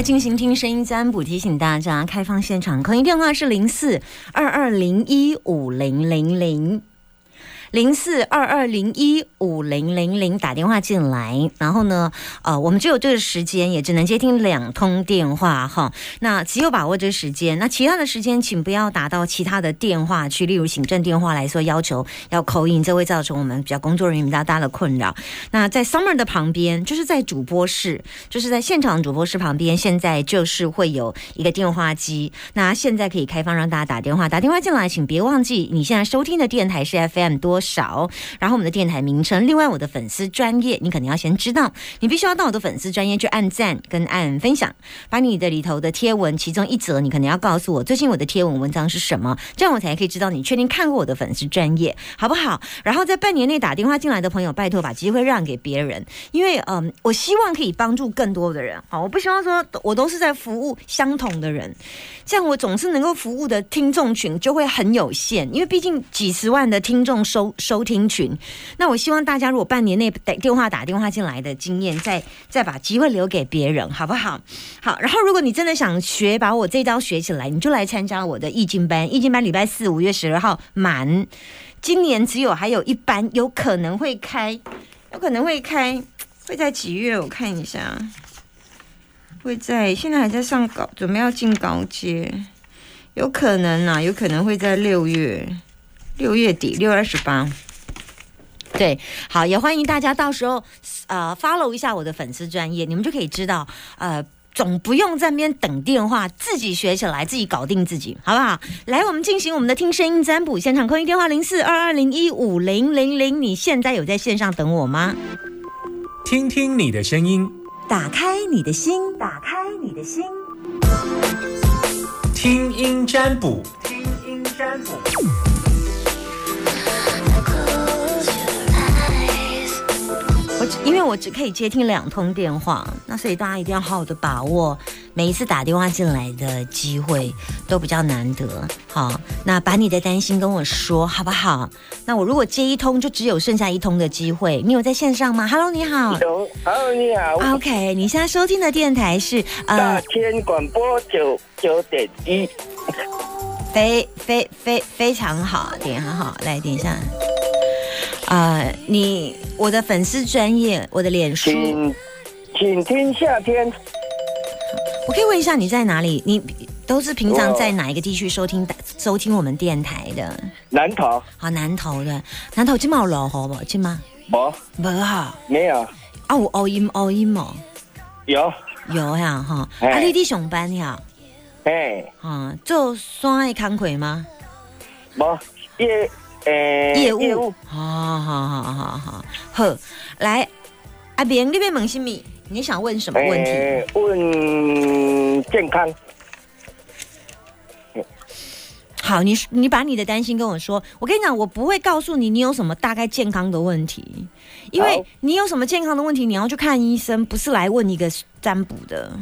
来进行听声音占卜，提醒大家，开放现场，口音电话是零四二二零一五零零零。零四二二零一五零零零打电话进来，然后呢，呃，我们只有这个时间，也只能接听两通电话哈。那只有把握这个时间，那其他的时间请不要打到其他的电话去，例如行政电话来说要求要口音，这会造成我们比较工作人员比较大的困扰。那在 Summer 的旁边，就是在主播室，就是在现场主播室旁边，现在就是会有一个电话机。那现在可以开放让大家打电话，打电话进来，请别忘记你现在收听的电台是 FM 多。少，然后我们的电台名称，成另外我的粉丝专业，你可能要先知道，你必须要到我的粉丝专业去按赞跟按分享，把你的里头的贴文其中一则，你可能要告诉我最近我的贴文文章是什么，这样我才可以知道你确定看过我的粉丝专业，好不好？然后在半年内打电话进来的朋友，拜托把机会让给别人，因为嗯，我希望可以帮助更多的人，好，我不希望说我都是在服务相同的人，这样我总是能够服务的听众群就会很有限，因为毕竟几十万的听众收。收听群，那我希望大家如果半年内打电话打电话进来的经验，再再把机会留给别人，好不好？好，然后如果你真的想学，把我这招学起来，你就来参加我的易经班。易经班礼拜四五月十二号满，今年只有还有一班，有可能会开，有可能会开，会在几月？我看一下，会在现在还在上高，准备要进高阶，有可能啊，有可能会在六月。六月底，六月二十八，对，好，也欢迎大家到时候呃 follow 一下我的粉丝专业，你们就可以知道，呃，总不用在那边等电话，自己学起来，自己搞定自己，好不好？来，我们进行我们的听声音占卜现场，空音电话零四二二零一五零零零，你现在有在线上等我吗？听听你的声音，打开你的心，打开你的心，听音占卜，听音占卜。因为我只可以接听两通电话，那所以大家一定要好好的把握每一次打电话进来的机会，都比较难得。好，那把你的担心跟我说好不好？那我如果接一通，就只有剩下一通的机会。你有在线上吗？Hello，你好。Hello，你好。OK，你现在收听的电台是大千广播九九点一。非非非非常好，点很好，来点一下。啊，你我的粉丝专业，我的脸书，请请听夏天。我可以问一下你在哪里？你都是平常在哪一个地区收听收听我们电台的？南投。好，南投的，南投今毛落好不？今吗？没，没哈，没有。啊，有欧音欧音吗？有，有呀哈。啊，你伫上班呀？哎。啊，做山的工课吗？无，业。诶，业务，好好好好好，好，来，阿明，那边问什么？你想问什么问题？问健康。好，你你把你的担心跟我说。我跟你讲，我不会告诉你你有什么大概健康的问题，因为你有什么健康的问题，你要去看医生，不是来问一个占卜的。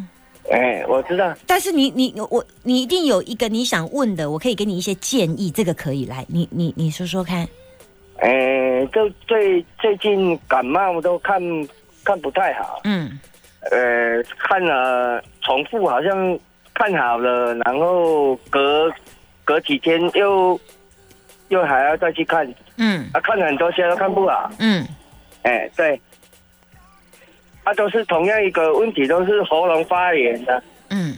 哎，我知道。但是你你我你一定有一个你想问的，我可以给你一些建议，这个可以来，你你你说说看。哎，就最最近感冒都看看不太好。嗯。呃，看了重复，好像看好了，然后隔隔几天又又还要再去看。嗯。啊，看了很多，现在都看不好。嗯。哎，对。它都是同样一个问题，都是喉咙发炎的。嗯，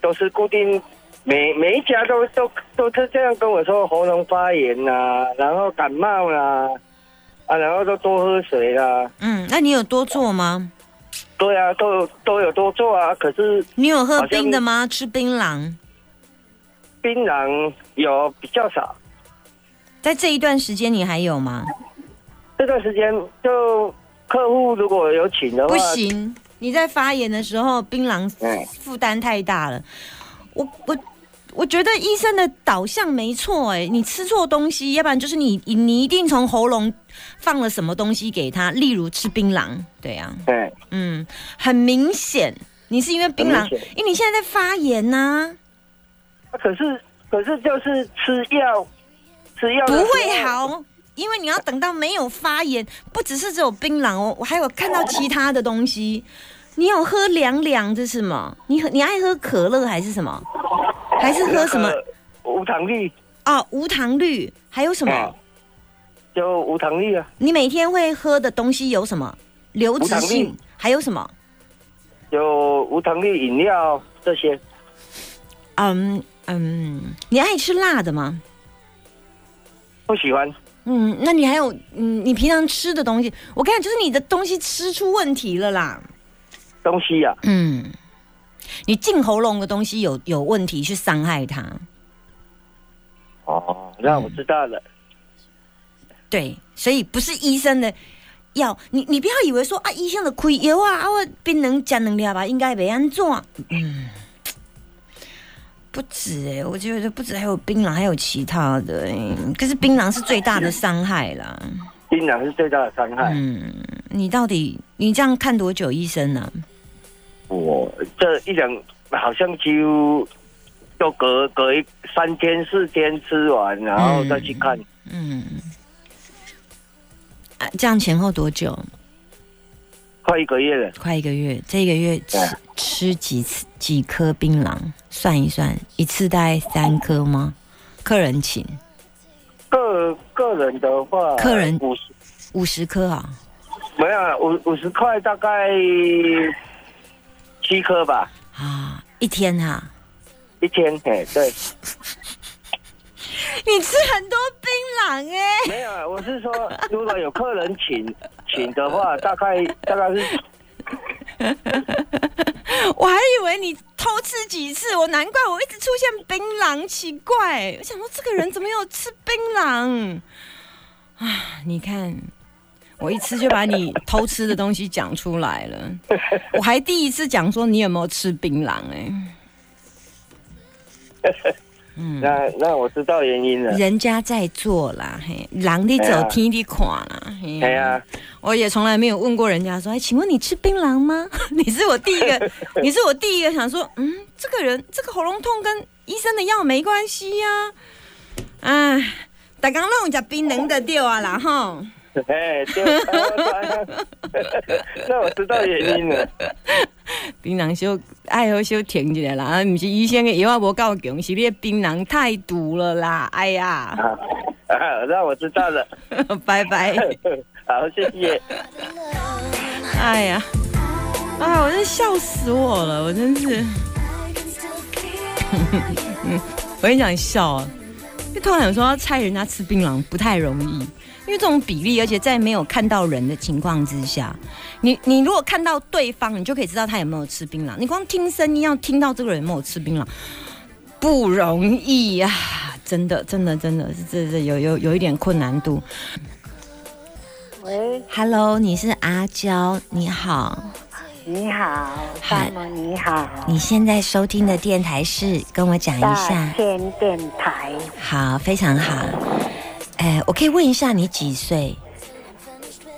都是固定，每每一家都都都是这样跟我说喉咙发炎啊，然后感冒啦，啊，然后都多喝水啦。嗯，那你有多做吗？对啊，都都有多做啊。可是你有喝冰的吗？吃槟榔？槟榔有比较少。在这一段时间，你还有吗？这段时间就。客户如果有请的话，不行。你在发言的时候，槟榔负担太大了。我我我觉得医生的导向没错，哎，你吃错东西，要不然就是你你一定从喉咙放了什么东西给他，例如吃槟榔，对呀，对，嗯，很明显，你是因为槟榔，因为你现在在发炎呐。可是可是就是吃药，吃药不会好。因为你要等到没有发炎，不只是只有槟榔哦，我还有看到其他的东西，你有喝凉凉这是吗？你喝你爱喝可乐还是什么？还是喝什么？无糖绿哦，无糖绿还有什么？就无糖绿啊。你每天会喝的东西有什么？流质性还有什么？有无糖绿饮料这些。嗯嗯，你爱吃辣的吗？不喜欢。嗯，那你还有嗯，你平常吃的东西，我看就是你的东西吃出问题了啦。东西呀？嗯，你进喉咙的东西有有问题，去伤害它。哦，那我知道了。对，所以不是医生的药，你你不要以为说啊，医生的亏药啊，啊我冰能加能量吧，应该没安做。嗯。不止哎，我觉得不止，还有槟榔，还有其他的。可是槟榔是最大的伤害啦。槟榔是最大的伤害。嗯，你到底你这样看多久医生呢？我这一两好像就都隔隔一三天四天吃完，然后再去看。嗯。啊，这样前后多久？快一个月了，快一个月。这一个月吃吃几次几颗槟榔？算一算，一次大概三颗吗？客人请。个个人的话，客人五十五十颗啊？没有，五五十块大概七颗吧。啊，一天啊？一天，哎，对。你吃很多槟榔哎？没有，我是说，如果有客人请。请的话，大概大概是，我还以为你偷吃几次，我难怪我一直出现槟榔，奇怪，我想说这个人怎么有吃槟榔 啊？你看，我一吃就把你偷吃的东西讲出来了，我还第一次讲说你有没有吃槟榔哎。嗯，那那我知道原因了。人家在做啦，嘿，狼的走，天的垮啦。对呀，我也从来没有问过人家说，哎，请问你吃槟榔吗？你是我第一个，你是我第一个想说，嗯，这个人这个喉咙痛跟医生的药没关系呀。哎，大刚弄一下槟榔的掉啊啦哈。哎，那我知道原因了。槟榔小爱好小停起来啦，啊，不是医生的药啊，无够强，是你的槟榔太毒了啦。哎呀，啊，那我知道了。拜拜。好，谢谢。哎呀，啊，我真笑死我了，我真是。我跟你讲笑，就突然想说要猜人家吃槟榔不太容易。因为这种比例，而且在没有看到人的情况之下，你你如果看到对方，你就可以知道他有没有吃槟榔。你光听声音要听到这个人有没有吃槟榔，不容易啊！真的，真的，真的是这这有有有一点困难度。喂，Hello，你是阿娇，你好，你好，大萌你好，你现在收听的电台是跟我讲一下，天电台，好，非常好。哎，我可以问一下你几岁？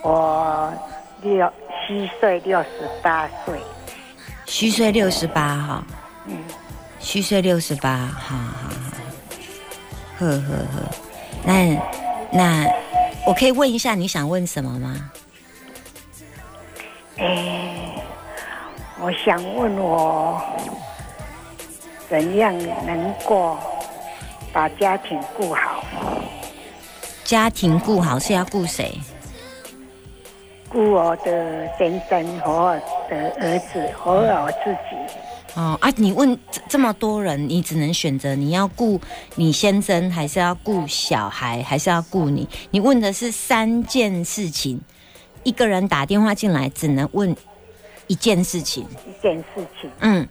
我六虚岁六十八岁。虚岁六十八哈。嗯。虚岁六十八，好好好。呵呵呵，那那我可以问一下你想问什么吗？哎，我想问我怎样能够把家庭顾好。家庭顾好是要顾谁？顾我的先生和我的儿子和我自己。哦啊！你问这么多人，你只能选择你要顾你先生，还是要顾小孩，还是要顾你？你问的是三件事情，一个人打电话进来只能问一件事情。一件事情。嗯。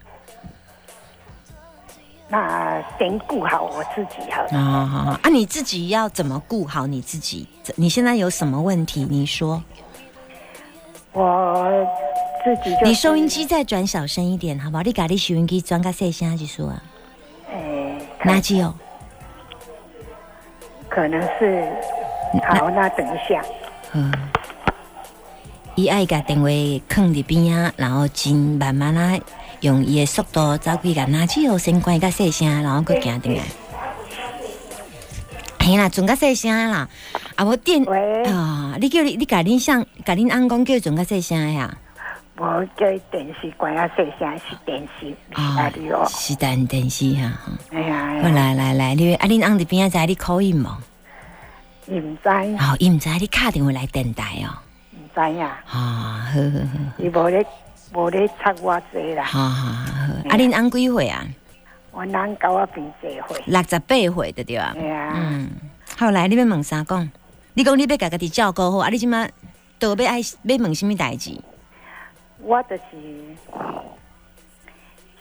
那先顾好我自己好。啊，好好啊！你自己要怎么顾好你自己？你现在有什么问题？你说。我自己就。你收音机再转小声一点，好不好？你把你收音机转个细声去说啊。诶。垃圾哦。可能是。好，那等一下。嗯。伊爱甲电话放伫边啊，然后真慢慢来。用伊的速度走几个垃圾哦，先关个细声，然后佫行进来。嘿啦，转个细声啦，啊无电啊！你叫你你甲恁上甲恁翁公叫转个细声呀？无叫电视关啊，细声是电视，哦？是电电视哈。哎呀，好来来来，你啊，恁翁伫边仔知你口音无？伊毋知。哦，伊毋知你敲电话来电台哦。毋知呀。啊，好好好。伊无咧无咧插我济啦。好好好。啊，恁翁几岁啊？我翁高我平济岁。六十八岁对对啊。哎呀。嗯。后来你要问啥讲？你讲你要家家己照顾好，啊，你即马都要爱要问什么代志？我就是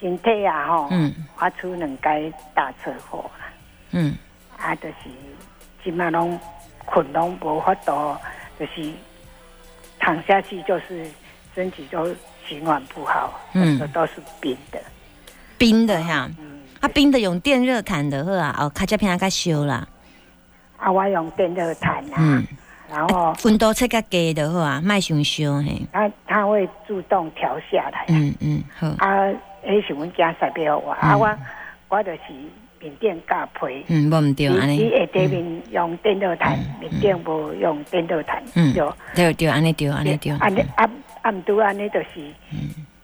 身体啊，吼，我出两届大车祸啦，嗯，啊，就是即马拢困拢无法度，就是躺下去就是身体都循环不好，嗯，都是冰的，冰的哈，嗯，啊，冰的用电热毯的好啊，哦，较加片较烧啦，啊，我用电热毯啊。嗯。然后温度测较低的话啊，卖伤烧嘿。它它会自动调下来。嗯嗯好。啊，迄是阮家塞俾我，啊我我就是面顶加配。嗯，无毋对安尼。你下底面用电热毯，面顶无用电热毯。嗯，对对安尼对安尼对。安尼啊啊毋拄安尼就是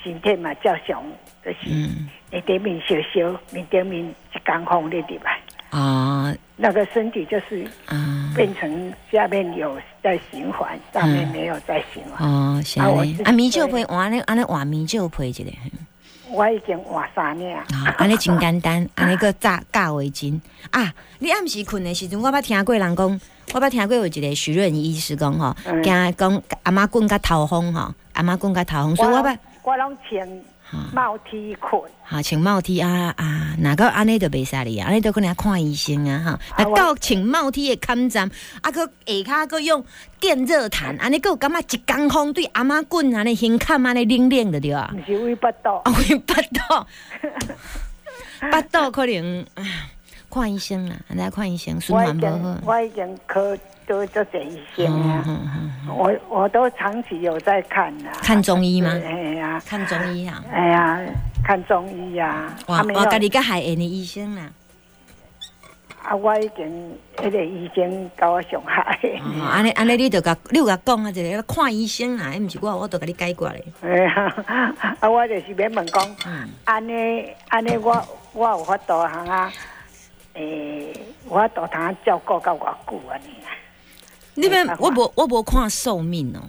身体嘛照常，就是下底面烧烧，面顶面一江风咧入来。啊。那个身体就是啊，变成下面有在循环，上面没有在循环。哦，是啊，啊米酒配换咧，安尼换米酒配一个。我已经换三年。啊，安尼真简单，安尼个扎架围巾啊！你暗时困的时阵，我捌听过人讲，我捌听过有一个徐润医师讲吼，惊讲阿妈滚甲头风吼，阿妈滚甲头风，所以我捌我拢穿。帽 T 困，好穿帽 T 啊啊，哪个安尼都袂使哩啊，安尼都可能看医生啊哈。那到穿帽 T 的抗战，啊个下骹个用电热毯，安尼个感觉一江风对阿妈滚安尼胸坎安尼冷冷的对啊。是胃巴肚，胃巴肚，巴肚可能看医生啦，安尼看医生循环不好。我已经科。都做这医生啊，我我都长期有在看呐。看中医吗？哎呀，看中医啊。哎呀，看中医呀。我我家己个海燕的医生啦。啊，我已经迄个医生到我上海。安尼安尼，你就甲你甲讲啊，一个看医生啊，毋是我，我都甲你解决咧。哎呀，啊，我就是免问讲，安尼安尼，我我有法度行啊？诶，我度通照顾到偌久安尼啊？你边我无我无看寿命哦，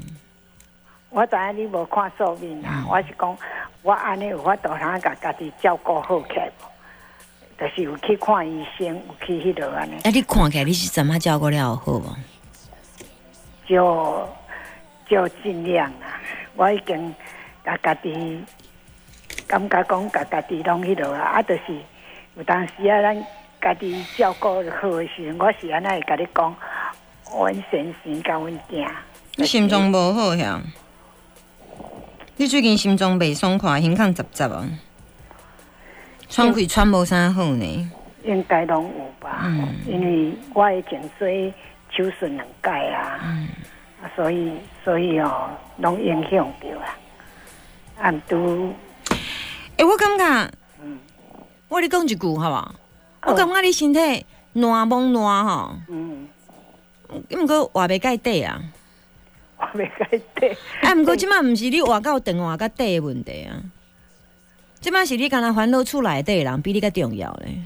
我知影你无看寿命啊，我是讲我安尼有法度通甲家己照顾好起来无，就是有去看医生，有去迄落安尼。啊，你看起来你是怎么照顾了好无？就就尽量啊，我已经甲家己感觉讲甲家己拢迄落啊，啊，就是有当时啊，咱家己照顾好诶时，我是安尼会甲你讲。阮先生甲阮囝，你心脏无好呀？你最近心脏袂爽快，胸腔杂杂啊，喘气喘无啥好呢？应该拢有吧？嗯，因为我已经做手术两届啊，嗯，所以所以哦，拢影响着啊。按都，诶，我感觉，嗯，我你讲一句好无？我感觉你身体暖懵暖吼，嗯。毋过话袂介底啊，话袂介底。啊，毋过即摆毋是你话到电话甲底的问题啊，即摆是你敢若烦恼厝内底人比你较重要咧。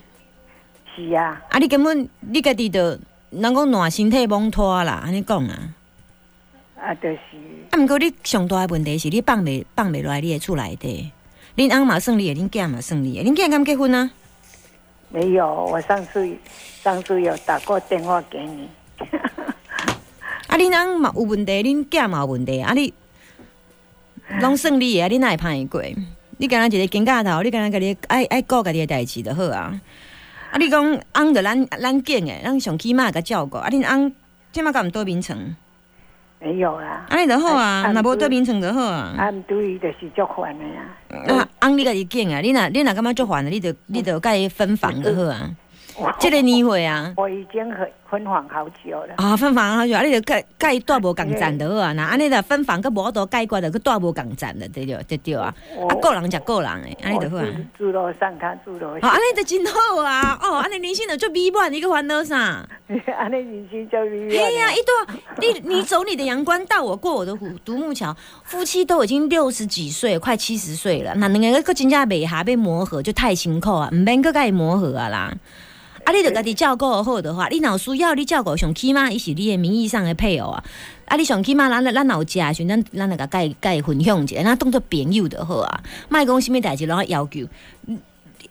是啊。啊，你根本你家己着人讲暖身体懵拖啦，安尼讲啊。啊，就是。啊，毋过你上大的问题是你放袂放袂落来你的厝内底。恁翁嘛算你的，恁囝嘛算你的，恁囝敢结婚啊？没有，我上次上次有打过电话给你。啊！你人嘛有问题，恁囝嘛有问题，啊！你拢算你啊！你哪会歹过？你敢若一个金甲头，你敢若家己爱爱顾家己诶代志就好啊！啊！你讲翁着咱咱囝诶，咱上起码甲照顾。啊！恁翁即马敢毋多眠床？没有啊，安尼就好啊，若无做眠床就好啊。啊！毋对伊就是足烦的啊。啊！翁你家己囝啊！你若你若感觉足烦的，你得你着甲伊分房就好啊。这个年会啊，我已经很分房好久了。啊，分房好久，啊，你就盖盖大无共站就好啊。那安尼就分房佮无多解决的，佮大无共站的，对对对对啊。啊，个人食个人的，安尼就好啊。住楼上看住楼下。啊，安尼就真好啊。哦，安尼人生就做美满，你个烦恼啥？安尼人生就美满。嘿呀，一段你你走你的阳关，道我过我的独独木桥。夫妻都已经六十几岁，快七十岁了，那两个个真正未下被磨合，就太辛苦啊，唔免个甲伊磨合啊啦。啊，你著家己照顾好的话，你若有需要你照顾上起码伊是你的名义上的配偶啊。啊，你上起码咱咱有食时，咱咱那个甲伊甲伊分享者，咱当做朋友就好啊。莫讲什物代志，拢要求。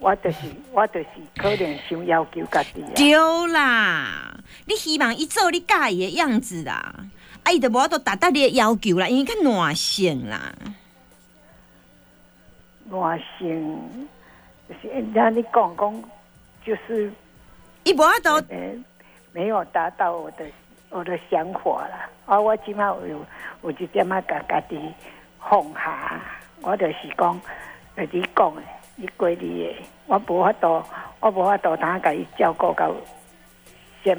我就是我就是可能想要求家己。对啦，你希望伊做你介意的样子啦，啊，伊就无都达到你的要求啦，因为较暖性啦。暖性，就是人家你讲讲，就是。一波都没有达到我的我的想法了，啊，我起码有有一点啊，家家己放下，我就是讲，你讲的，你过你的，我无法度，我无法度他家己照顾到，先，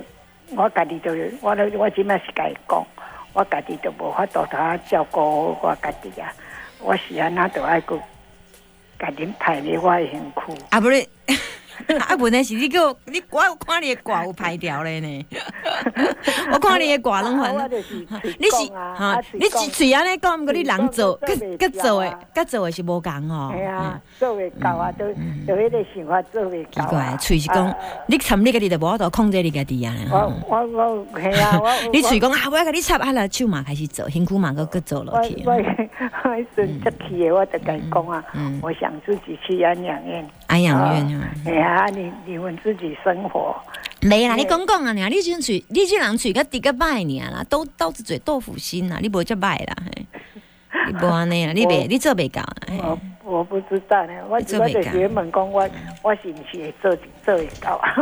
我家己就，我我起码是家己讲，我家己就无法度他照顾我家己啊，我是安那都爱个，家己排列我的辛苦。啊，不是。啊，问题是你叫你我有看你的卦有排条咧呢，我看你的卦拢反，你是哈，你是嘴安尼讲，毋过你人做，佮佮做诶，佮做诶是无共哦。系啊，做未到啊，都都迄个想法做未到。奇怪，嘴是讲，你参你家己就无法度控制你家己啊。我我我系啊，我 你嘴讲啊，我要甲你插啊啦，手嘛开始做，辛苦嘛佮佮做落去。我我顺出去诶，我就甲伊讲啊，我想自己去安养院。安养院啊。啊！你你们自己生活没啦？你讲讲啊！你你这嘴，你这人嘴个滴个拜你啦，都刀子嘴豆腐心啦，你不会叫拜啦？你不安尼啦？你别你做别搞我我不知道呢，我只我在原本讲我我是不是做做会搞啊？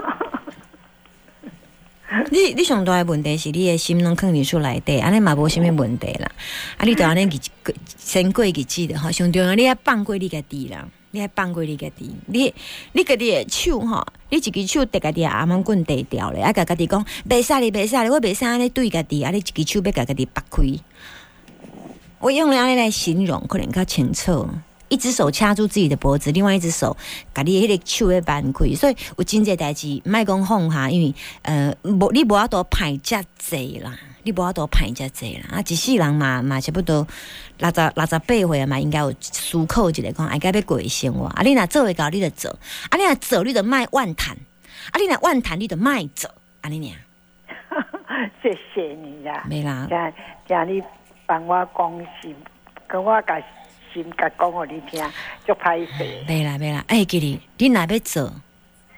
你你上大的问题是你的心拢肯定出来的，安尼嘛无什么问题啦。啊，你都安尼日先过日子的哈，上重要你要放过你家己啦。你还放过你家己，你你家己的手吼，你一只手得家己阿毛棍得掉咧，啊，甲家己讲，别杀你，别杀你，我别杀你对家己，啊，你一只手要甲家己拔开。我用安尼来形容，可能较清楚。一只手掐住自己的脖子，另外一只手把你迄个手要扳开，所以有真济代志，莫讲放下，因为呃，无你无法度排遮济啦。你无法度排遮济啦，啊！一世人嘛嘛差不多六十六十八岁嘛，应该有思考一下讲，应该要过生活。啊，你若做会到，你就做；啊，你若做，你就卖万谈；啊，你若万谈，你就卖做。安尼尔。谢谢你呀。没啦。叫叫你帮我讲心，跟我甲心甲讲互你听，足歹势。袂啦袂啦，哎，记你，你若要做，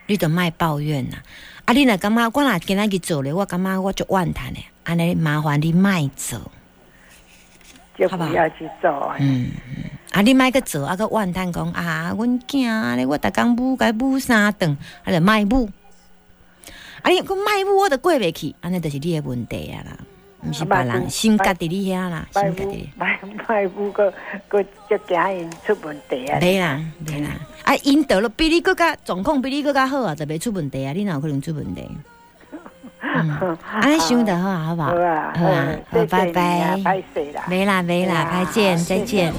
你就卖抱怨啦。啊，你若感觉我若今仔去做咧，我感觉我足怨叹咧。安尼麻烦你卖走，就不要去做。嗯，啊，你卖个做，啊个怨叹讲啊，阮囝咧，我逐工母该母三顿，啊就卖母。啊，你讲卖母，我都过袂去，安尼就是你的问题啊啦，毋是别人心家伫你遐啦，心家伫。卖卖母个个就惊因出问题啊。没啦，没啦，啊，因得了比你更加状况比你更加好啊，就袂出问题啊，你哪有可能出问题？想得好，好不好？好啊，好，拜拜，拜拜，没啦没啦，再见，再见。